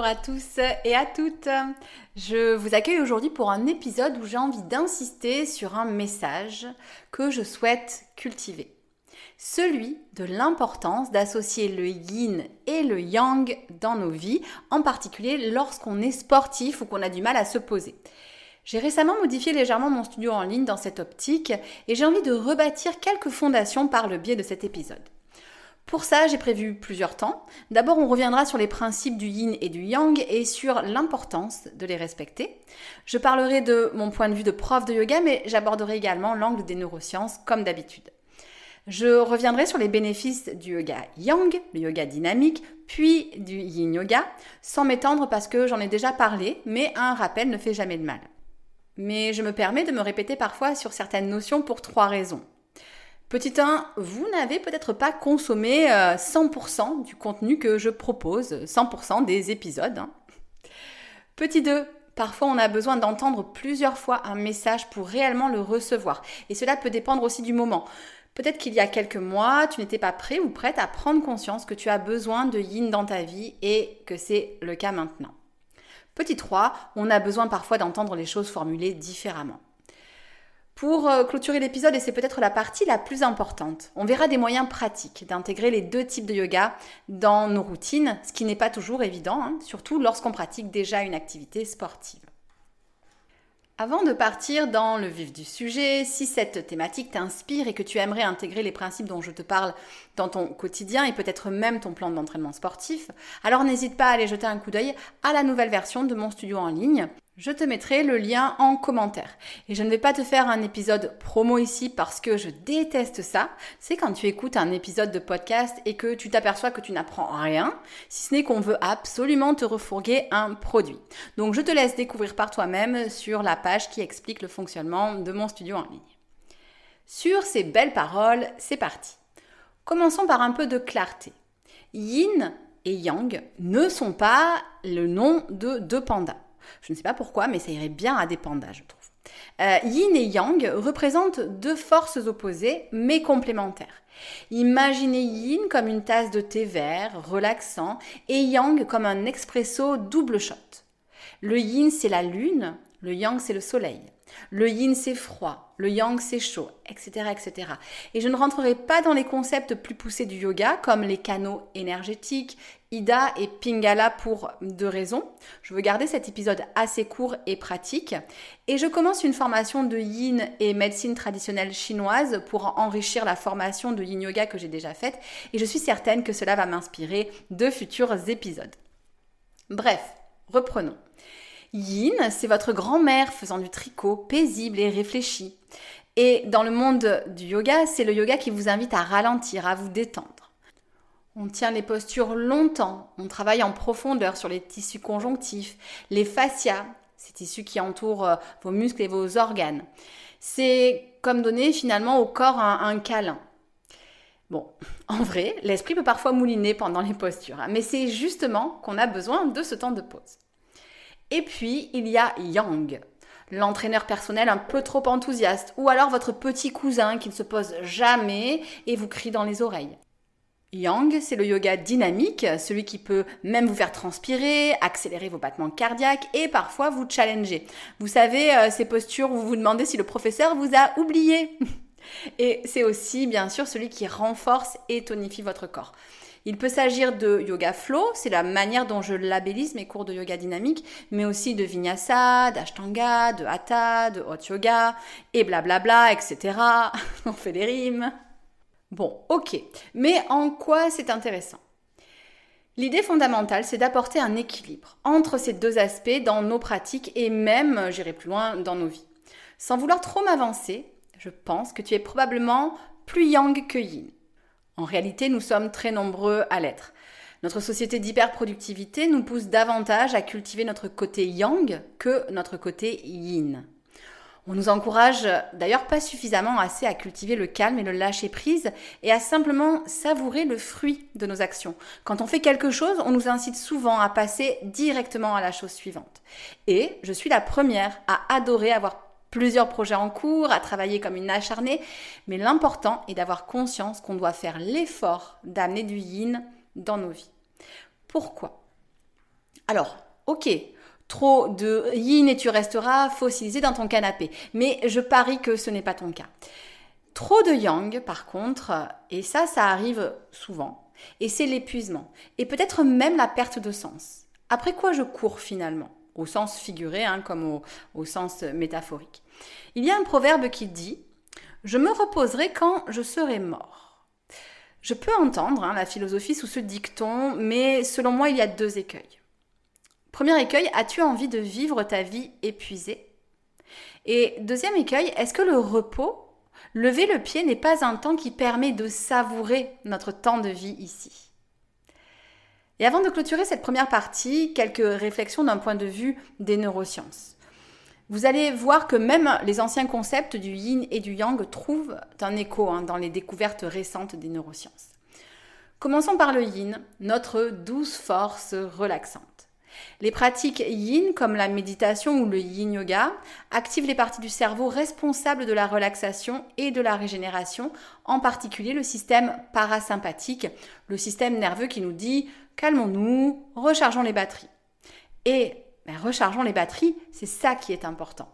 Bonjour à tous et à toutes. Je vous accueille aujourd'hui pour un épisode où j'ai envie d'insister sur un message que je souhaite cultiver. Celui de l'importance d'associer le yin et le yang dans nos vies, en particulier lorsqu'on est sportif ou qu'on a du mal à se poser. J'ai récemment modifié légèrement mon studio en ligne dans cette optique et j'ai envie de rebâtir quelques fondations par le biais de cet épisode. Pour ça, j'ai prévu plusieurs temps. D'abord, on reviendra sur les principes du yin et du yang et sur l'importance de les respecter. Je parlerai de mon point de vue de prof de yoga, mais j'aborderai également l'angle des neurosciences comme d'habitude. Je reviendrai sur les bénéfices du yoga yang, le yoga dynamique, puis du yin yoga, sans m'étendre parce que j'en ai déjà parlé, mais un rappel ne fait jamais de mal. Mais je me permets de me répéter parfois sur certaines notions pour trois raisons. Petit 1, vous n'avez peut-être pas consommé 100% euh, du contenu que je propose, 100% des épisodes. Hein. Petit 2, parfois on a besoin d'entendre plusieurs fois un message pour réellement le recevoir. Et cela peut dépendre aussi du moment. Peut-être qu'il y a quelques mois, tu n'étais pas prêt ou prête à prendre conscience que tu as besoin de yin dans ta vie et que c'est le cas maintenant. Petit 3, on a besoin parfois d'entendre les choses formulées différemment. Pour euh, clôturer l'épisode, et c'est peut-être la partie la plus importante, on verra des moyens pratiques d'intégrer les deux types de yoga dans nos routines, ce qui n'est pas toujours évident, hein, surtout lorsqu'on pratique déjà une activité sportive. Avant de partir dans le vif du sujet, si cette thématique t'inspire et que tu aimerais intégrer les principes dont je te parle dans ton quotidien et peut-être même ton plan d'entraînement sportif, alors n'hésite pas à aller jeter un coup d'œil à la nouvelle version de mon studio en ligne. Je te mettrai le lien en commentaire. Et je ne vais pas te faire un épisode promo ici parce que je déteste ça. C'est quand tu écoutes un épisode de podcast et que tu t'aperçois que tu n'apprends rien, si ce n'est qu'on veut absolument te refourguer un produit. Donc je te laisse découvrir par toi-même sur la page qui explique le fonctionnement de mon studio en ligne. Sur ces belles paroles, c'est parti. Commençons par un peu de clarté. Yin et Yang ne sont pas le nom de deux pandas. Je ne sais pas pourquoi, mais ça irait bien à des pandas, je trouve. Euh, yin et Yang représentent deux forces opposées mais complémentaires. Imaginez Yin comme une tasse de thé vert, relaxant, et Yang comme un expresso double shot. Le Yin, c'est la lune, le Yang, c'est le soleil. Le yin c'est froid, le yang c'est chaud, etc., etc. Et je ne rentrerai pas dans les concepts plus poussés du yoga comme les canaux énergétiques, Ida et Pingala pour deux raisons. Je veux garder cet épisode assez court et pratique. Et je commence une formation de yin et médecine traditionnelle chinoise pour enrichir la formation de yin yoga que j'ai déjà faite. Et je suis certaine que cela va m'inspirer de futurs épisodes. Bref, reprenons. Yin, c'est votre grand-mère faisant du tricot, paisible et réfléchi. Et dans le monde du yoga, c'est le yoga qui vous invite à ralentir, à vous détendre. On tient les postures longtemps, on travaille en profondeur sur les tissus conjonctifs, les fascias, ces tissus qui entourent euh, vos muscles et vos organes. C'est comme donner finalement au corps un, câlin. Bon, en vrai, l'esprit peut parfois mouliner pendant les postures, hein, mais c'est justement qu'on a besoin de ce temps de pause. Et puis, il y a Yang, l'entraîneur personnel un peu trop enthousiaste, ou alors votre petit cousin qui ne se pose jamais et vous crie dans les oreilles. Yang, c'est le yoga dynamique, celui qui peut même vous faire transpirer, accélérer vos battements cardiaques et parfois vous challenger. Vous savez, euh, ces postures où vous vous demandez si le professeur vous a oublié. Et c'est aussi bien sûr celui qui renforce et tonifie votre corps. Il peut s'agir de yoga flow, c'est la manière dont je labellise mes cours de yoga dynamique, mais aussi de vinyasa, d'ashtanga, de hatha, de hot yoga, et blablabla, etc. On fait des rimes. Bon, ok. Mais en quoi c'est intéressant? L'idée fondamentale, c'est d'apporter un équilibre entre ces deux aspects dans nos pratiques et même, j'irai plus loin, dans nos vies. Sans vouloir trop m'avancer, je pense que tu es probablement plus yang que yin. En réalité, nous sommes très nombreux à l'être. Notre société d'hyperproductivité nous pousse davantage à cultiver notre côté yang que notre côté yin. On nous encourage d'ailleurs pas suffisamment assez à cultiver le calme et le lâcher prise et à simplement savourer le fruit de nos actions. Quand on fait quelque chose, on nous incite souvent à passer directement à la chose suivante. Et je suis la première à adorer avoir plusieurs projets en cours, à travailler comme une acharnée, mais l'important est d'avoir conscience qu'on doit faire l'effort d'amener du yin dans nos vies. Pourquoi? Alors, ok, trop de yin et tu resteras fossilisé dans ton canapé. Mais je parie que ce n'est pas ton cas. Trop de yang, par contre, et ça, ça arrive souvent, et c'est l'épuisement, et peut-être même la perte de sens. Après quoi je cours finalement? Au sens figuré, hein, comme au, sens métaphorique. Il y a un proverbe qui dit Je me reposerai quand je serai mort. Je peux entendre hein, la philosophie sous ce dicton, mais selon moi, il y a deux écueils. Premier écueil, as-tu envie de vivre ta vie épuisée? Et deuxième écueil, est-ce que le repos, lever le pied n'est pas un temps qui permet de savourer notre temps de vie ici? Et avant de clôturer cette première partie, quelques réflexions d'un point de vue des neurosciences. Vous allez voir que même les anciens concepts du yin et du yang trouvent un écho hein, dans les découvertes récentes des neurosciences. Commençons par le yin, notre douce force relaxante. Les pratiques yin, comme la méditation ou le yin yoga, activent les parties du cerveau responsables de la relaxation et de la régénération, en particulier le système parasympathique, le système nerveux qui nous dit calmons-nous, rechargeons les batteries. Et ben, rechargeons les batteries, c'est ça qui est important.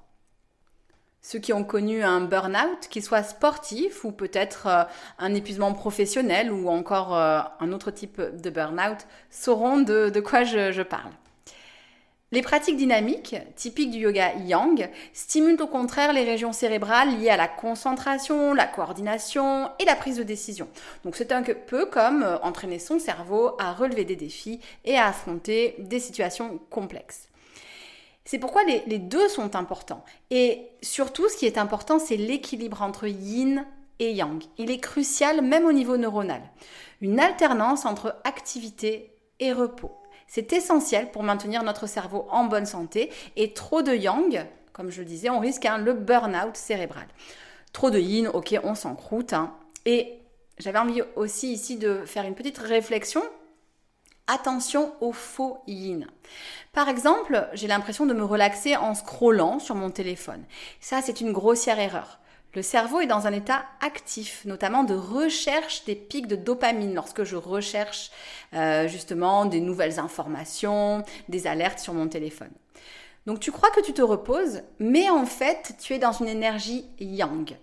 Ceux qui ont connu un burn-out, qu'il soit sportif ou peut-être euh, un épuisement professionnel ou encore euh, un autre type de burn-out, sauront de, quoi je parle. Les pratiques dynamiques, typiques du yoga yang, stimulent au contraire les régions cérébrales liées à la concentration, la coordination et la prise de décision. Donc c'est un peu comme euh, entraîner son cerveau à relever des défis et à affronter des situations complexes. C'est pourquoi les, les, deux sont importants. Et surtout, ce qui est important, c'est l'équilibre entre yin et yang. Il est crucial même au niveau neuronal. Une alternance entre activité et repos. C'est essentiel pour maintenir notre cerveau en bonne santé et trop de yang, comme je le disais, on risque le burn-out cérébral. Trop de yin, ok, on s'encroute. Hein. Et j'avais envie aussi ici de faire une petite réflexion. Attention au faux yin. Par exemple, j'ai l'impression de me relaxer en scrollant sur mon téléphone. Ça, c'est une grossière erreur. Le cerveau est dans un état actif, notamment de recherche des pics de dopamine lorsque je recherche euh, justement des nouvelles informations, des alertes sur mon téléphone. Donc tu crois que tu te reposes, mais en fait tu es dans une énergie yang.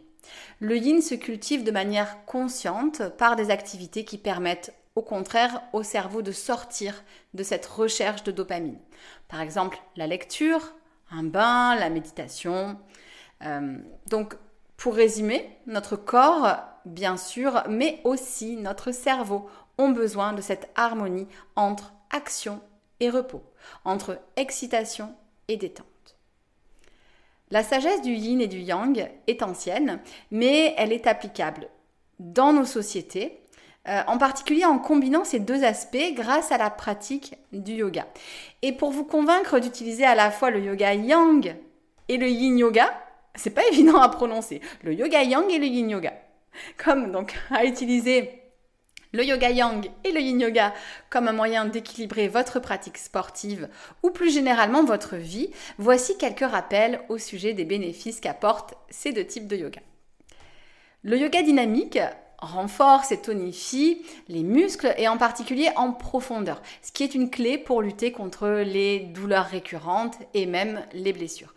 Le yin se cultive de manière consciente par des activités qui permettent au contraire au cerveau de sortir de cette recherche de dopamine. Par exemple la lecture, un bain, la méditation. Euh, donc pour résumer, notre corps, bien sûr, mais aussi notre cerveau ont besoin de cette harmonie entre action et repos, entre excitation et détente. La sagesse du yin et du yang est ancienne, mais elle est applicable dans nos sociétés, euh, en particulier en combinant ces deux aspects grâce à la pratique du yoga. Et pour vous convaincre d'utiliser à la fois le yoga yang et le yin yoga, c'est pas évident à prononcer. Le yoga yang et le yin yoga. Comme donc à utiliser le yoga yang et le yin yoga comme un moyen d'équilibrer votre pratique sportive ou plus généralement votre vie, voici quelques rappels au sujet des bénéfices qu'apportent ces deux types de yoga. Le yoga dynamique renforce et tonifie les muscles et en particulier en profondeur, ce qui est une clé pour lutter contre les douleurs récurrentes et même les blessures.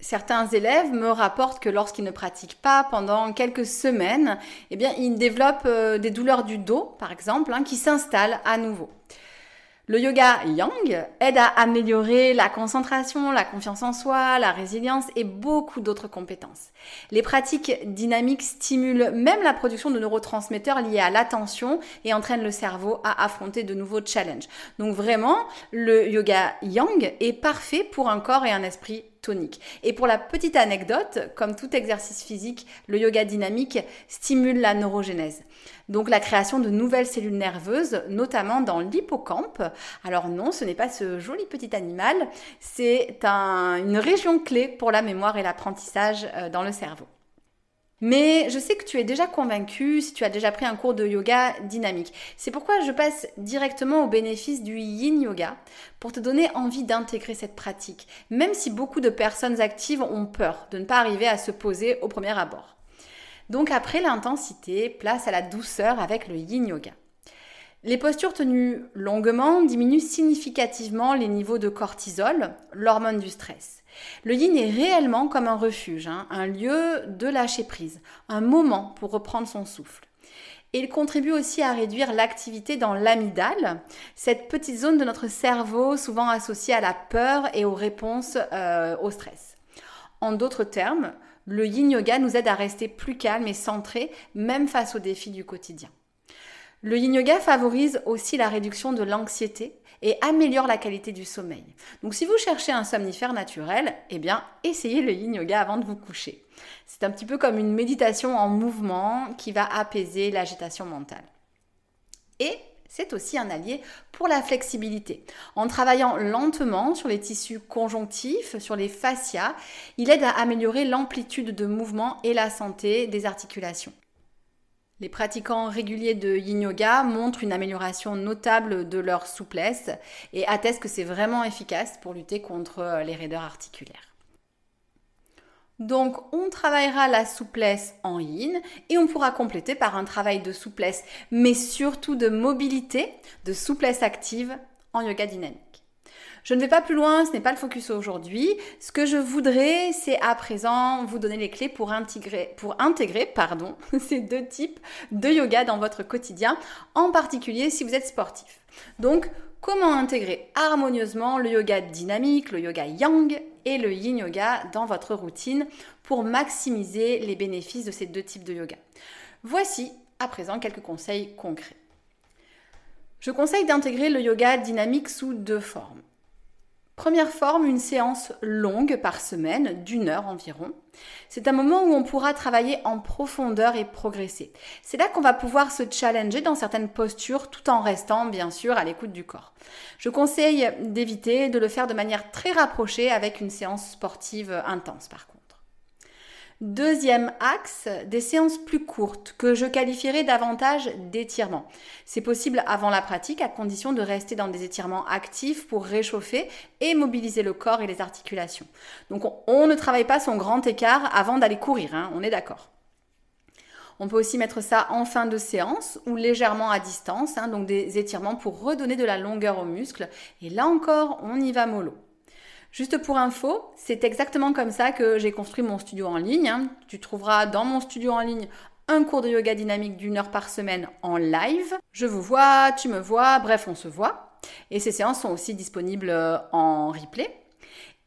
Certains élèves me rapportent que lorsqu'ils ne pratiquent pas pendant quelques semaines, eh bien, ils développent euh, des douleurs du dos, par exemple, hein, qui s'installent à nouveau. Le yoga yang aide à améliorer la concentration, la confiance en soi, la résilience et beaucoup d'autres compétences. Les pratiques dynamiques stimulent même la production de neurotransmetteurs liés à l'attention et entraînent le cerveau à affronter de nouveaux challenges. Donc vraiment, le yoga yang est parfait pour un corps et un esprit Et pour la petite anecdote, comme tout exercice physique, le yoga dynamique stimule la neurogénèse donc la création de nouvelles cellules nerveuses, notamment dans l'hippocampe. Alors non, ce n'est pas ce joli petit animal, c'est une région clé pour la mémoire et l'apprentissage euh, dans le cerveau. Mais je sais que tu es déjà convaincu si tu as déjà pris un cours de yoga dynamique. C'est pourquoi je passe directement au bénéfice du yin yoga pour te donner envie d'intégrer cette pratique, même si beaucoup de personnes actives ont peur de ne pas arriver à se poser au premier abord. Donc après l'intensité, place à la douceur avec le yin yoga. Les postures tenues longuement diminuent significativement les niveaux de cortisol, l'hormone du stress. Le yin est réellement comme un refuge, hein, un lieu de lâcher prise, un moment pour reprendre son souffle. Et il contribue aussi à réduire l'activité dans l'amygdale, cette petite zone de notre cerveau souvent associée à la peur et aux réponses euh, au stress. En d'autres termes, le yin yoga nous aide à rester plus calme et centré, même face aux défis du quotidien. Le yin yoga favorise aussi la réduction de l'anxiété et améliore la qualité du sommeil. Donc si vous cherchez un somnifère naturel, eh bien essayez le yin yoga avant de vous coucher. C'est un petit peu comme une méditation en mouvement qui va apaiser l'agitation mentale. Et c'est aussi un allié pour la flexibilité. En travaillant lentement sur les tissus conjonctifs, sur les fascias, il aide à améliorer l'amplitude de mouvement et la santé des articulations. Les pratiquants réguliers de yin yoga montrent une amélioration notable de leur souplesse et attestent que c'est vraiment efficace pour lutter contre les raideurs articulaires. Donc on travaillera la souplesse en yin et on pourra compléter par un travail de souplesse, mais surtout de mobilité, de souplesse active en yoga dynamique. Je ne vais pas plus loin, ce n'est pas le focus aujourd'hui. Ce que je voudrais, c'est à présent vous donner les clés pour intégrer, pour intégrer pardon, ces deux types de yoga dans votre quotidien, en particulier si vous êtes sportif. Donc, comment intégrer harmonieusement le yoga dynamique, le yoga yang et le yin yoga dans votre routine pour maximiser les bénéfices de ces deux types de yoga? Voici à présent quelques conseils concrets. Je conseille d'intégrer le yoga dynamique sous deux formes. Première forme, une séance longue par semaine, d'une heure environ. C'est un moment où on pourra travailler en profondeur et progresser. C'est là qu'on va pouvoir se challenger dans certaines postures tout en restant bien sûr à l'écoute du corps. Je conseille d'éviter de le faire de manière très rapprochée avec une séance sportive intense par contre. Deuxième axe, des séances plus courtes que je qualifierais davantage d'étirements. C'est possible avant la pratique à condition de rester dans des étirements actifs pour réchauffer et mobiliser le corps et les articulations. Donc on, ne travaille pas son grand écart avant d'aller courir, hein, on est d'accord. On peut aussi mettre ça en fin de séance ou légèrement à distance, hein, donc des étirements pour redonner de la longueur aux muscles. Et là encore, on y va mollo. Juste pour info, c'est exactement comme ça que j'ai construit mon studio en ligne. Hein. Tu trouveras dans mon studio en ligne un cours de yoga dynamique d'une heure par semaine en live. Je vous vois, tu me vois, bref, on se voit. Et ces séances sont aussi disponibles euh, en replay.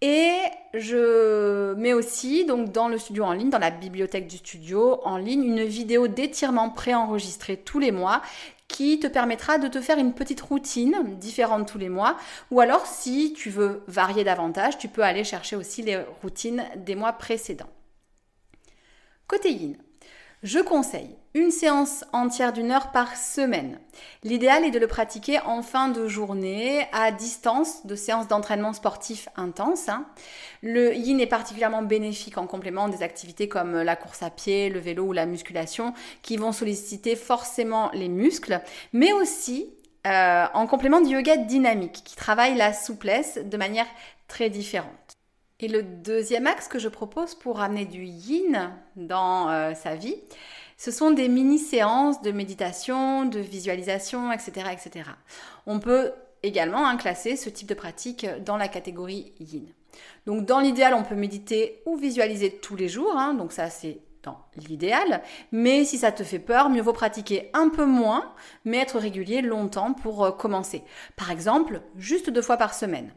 Et je mets aussi donc dans le studio en ligne, dans la bibliothèque du studio en ligne, une vidéo d'étirement préenregistrée tous les mois qui te permettra de te faire une petite routine différente tous les mois. Ou alors, si tu veux varier davantage, tu peux aller chercher aussi les routines des mois précédents. Côté yin, je conseille une séance entière d'une heure par semaine. L'idéal est de le pratiquer en fin de journée, à distance de séances d'entraînement sportif intense. Hein. Le yin est particulièrement bénéfique en complément des activités comme la course à pied, le vélo ou la musculation, qui vont solliciter forcément les muscles, mais aussi euh, en complément du yoga dynamique, qui travaille la souplesse de manière très différente. Et le deuxième axe que je propose pour amener du yin dans euh, sa vie, ce sont des mini-séances de méditation, de visualisation, etc., etc. On peut également hein, classer ce type de pratique dans la catégorie yin. Donc dans l'idéal, on peut méditer ou visualiser tous les jours, hein. donc ça c'est dans l'idéal, mais si ça te fait peur, mieux vaut pratiquer un peu moins, mais être régulier longtemps pour euh, commencer. Par exemple, juste deux fois par semaine.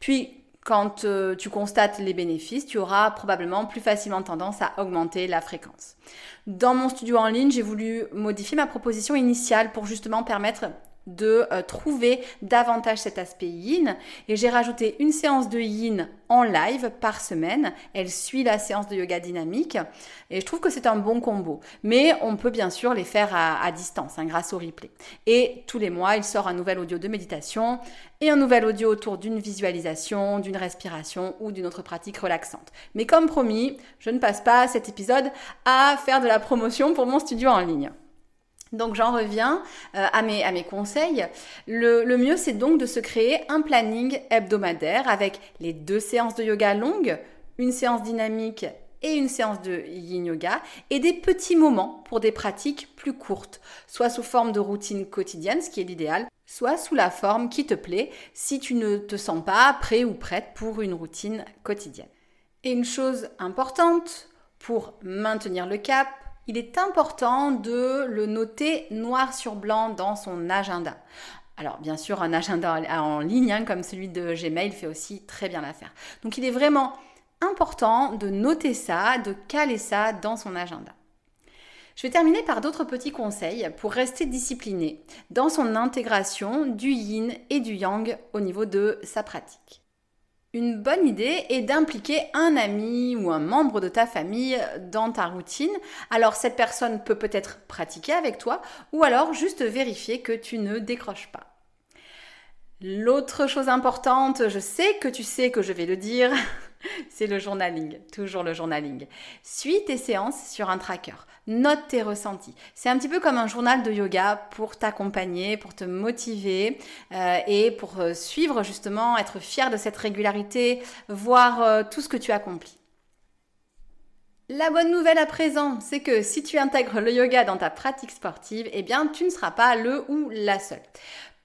Puis quand euh, tu constates les bénéfices, tu auras probablement plus facilement tendance à augmenter la fréquence. Dans mon studio en ligne, j'ai voulu modifier ma proposition initiale pour justement permettre de euh, trouver davantage cet aspect yin et j'ai rajouté une séance de yin en live par semaine. Elle suit la séance de yoga dynamique et je trouve que c'est un bon combo. Mais on peut bien sûr les faire à, distance hein, grâce au replay. Et tous les mois, il sort un nouvel audio de méditation et un nouvel audio autour d'une visualisation, d'une respiration ou d'une autre pratique relaxante. Mais comme promis, je ne passe pas cet épisode à faire de la promotion pour mon studio en ligne. Donc j'en reviens euh, à, mes, à mes conseils. Le, le mieux, c'est donc de se créer un planning hebdomadaire avec les deux séances de yoga longues, une séance dynamique et une séance de yin yoga et des petits moments pour des pratiques plus courtes, soit sous forme de routine quotidienne, ce qui est l'idéal, soit sous la forme qui te plaît si tu ne te sens pas prêt ou prête pour une routine quotidienne. Et une chose importante pour maintenir le cap, il est important de le noter noir sur blanc dans son agenda. Alors bien sûr, un agenda en ligne hein, comme celui de Gmail fait aussi très bien l'affaire. Donc il est vraiment important de noter ça, de caler ça dans son agenda. Je vais terminer par d'autres petits conseils pour rester discipliné dans son intégration du yin et du yang au niveau de sa pratique. Une bonne idée est d'impliquer un ami ou un membre de ta famille dans ta routine. Alors cette personne peut peut-être pratiquer avec toi ou alors juste vérifier que tu ne décroches pas. L'autre chose importante, je sais que tu sais que je vais le dire, c'est le journaling, toujours le journaling. Suis tes séances sur un tracker. Note tes ressentis. C'est un petit peu comme un journal de yoga pour t'accompagner, pour te motiver euh, et pour euh, suivre justement, être fier de cette régularité, voir euh, tout ce que tu accomplis. La bonne nouvelle à présent, c'est que si tu intègres le yoga dans ta pratique sportive, eh bien tu ne seras pas le ou la seule.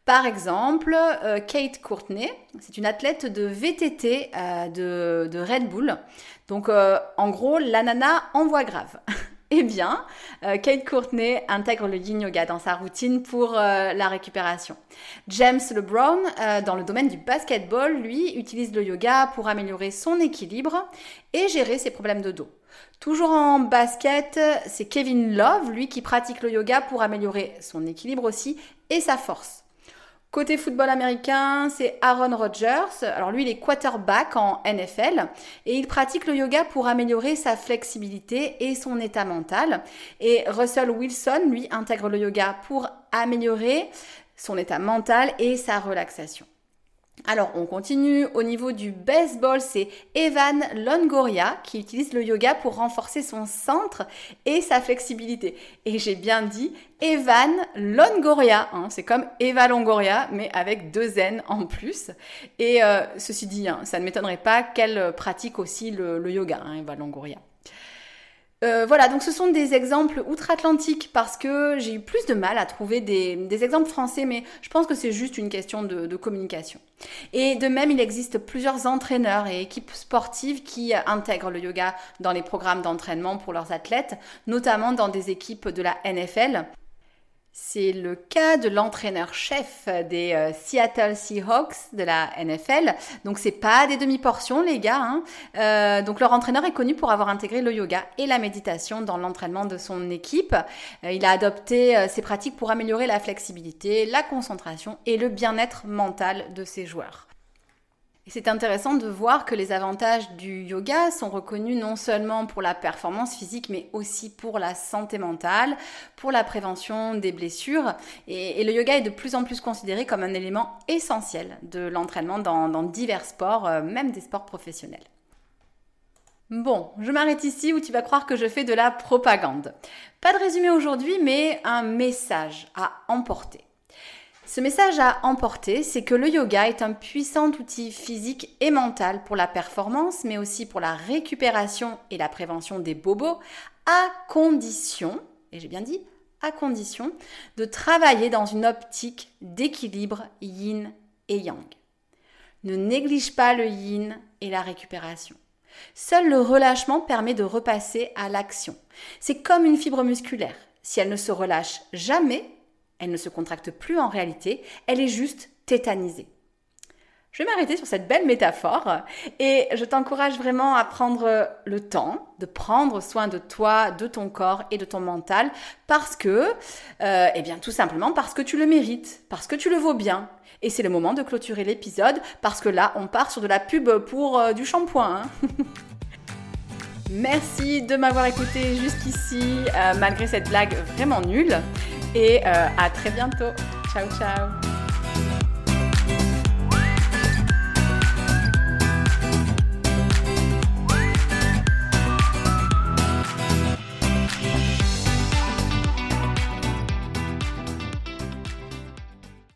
Par exemple, euh, Kate Courtney, c'est une athlète de VTT euh, de, Red Bull. Donc, euh, en gros, la nana en grave. Eh bien, Kate Courtney intègre le yin yoga dans sa routine pour la récupération. James LeBron, dans le domaine du basketball, lui, utilise le yoga pour améliorer son équilibre et gérer ses problèmes de dos. Toujours en basket, c'est Kevin Love, lui, qui pratique le yoga pour améliorer son équilibre aussi et sa force. Côté football américain, c'est Aaron Rodgers. Alors lui, il est quarterback en NFL et il pratique le yoga pour améliorer sa flexibilité et son état mental. Et Russell Wilson, lui, intègre le yoga pour améliorer son état mental et sa relaxation. Alors, on continue. Au niveau du baseball, c'est Evan Longoria qui utilise le yoga pour renforcer son centre et sa flexibilité. Et j'ai bien dit Evan Longoria. Hein. c'est comme Eva Longoria, mais avec deux N en plus. Et euh, ceci dit, hein, ça ne m'étonnerait pas qu'elle pratique aussi le, yoga, hein, Eva Longoria. Euh, voilà, donc ce sont des exemples outre-Atlantique parce que j'ai eu plus de mal à trouver des, exemples français, mais je pense que c'est juste une question de, communication. Et de même, il existe plusieurs entraîneurs et équipes sportives qui intègrent le yoga dans les programmes d'entraînement pour leurs athlètes, notamment dans des équipes de la NFL. C'est le cas de l'entraîneur-chef des euh, Seattle Seahawks de la NFL. Donc c'est pas des demi-portions les gars. Hein. Euh, donc leur entraîneur est connu pour avoir intégré le yoga et la méditation dans l'entraînement de son équipe. Euh, il a adopté ces pratiques pour améliorer la flexibilité, la concentration et le bien-être mental de ses joueurs. C'est intéressant de voir que les avantages du yoga sont reconnus non seulement pour la performance physique, mais aussi pour la santé mentale, pour la prévention des blessures. Et, le yoga est de plus en plus considéré comme un élément essentiel de l'entraînement dans, dans divers sports, euh, même des sports professionnels. Bon, je m'arrête ici où tu vas croire que je fais de la propagande. Pas de résumé aujourd'hui, mais un message à emporter. Ce message à emporter, c'est que le yoga est un puissant outil physique et mental pour la performance, mais aussi pour la récupération et la prévention des bobos, à condition, et j'ai bien dit à condition, de travailler dans une optique d'équilibre yin et yang. Ne néglige pas le yin et la récupération. Seul le relâchement permet de repasser à l'action. C'est comme une fibre musculaire. Si elle ne se relâche jamais, elle ne se contracte plus en réalité, elle est juste tétanisée. Je vais m'arrêter sur cette belle métaphore et je t'encourage vraiment à prendre le temps de prendre soin de toi, de ton corps et de ton mental parce que, euh, eh bien tout simplement parce que tu le mérites, parce que tu le vaux bien. Et c'est le moment de clôturer l'épisode parce que là on part sur de la pub pour euh, du shampoing. Hein. Merci de m'avoir écouté jusqu'ici euh, malgré cette blague vraiment nulle et à très bientôt. Ciao ciao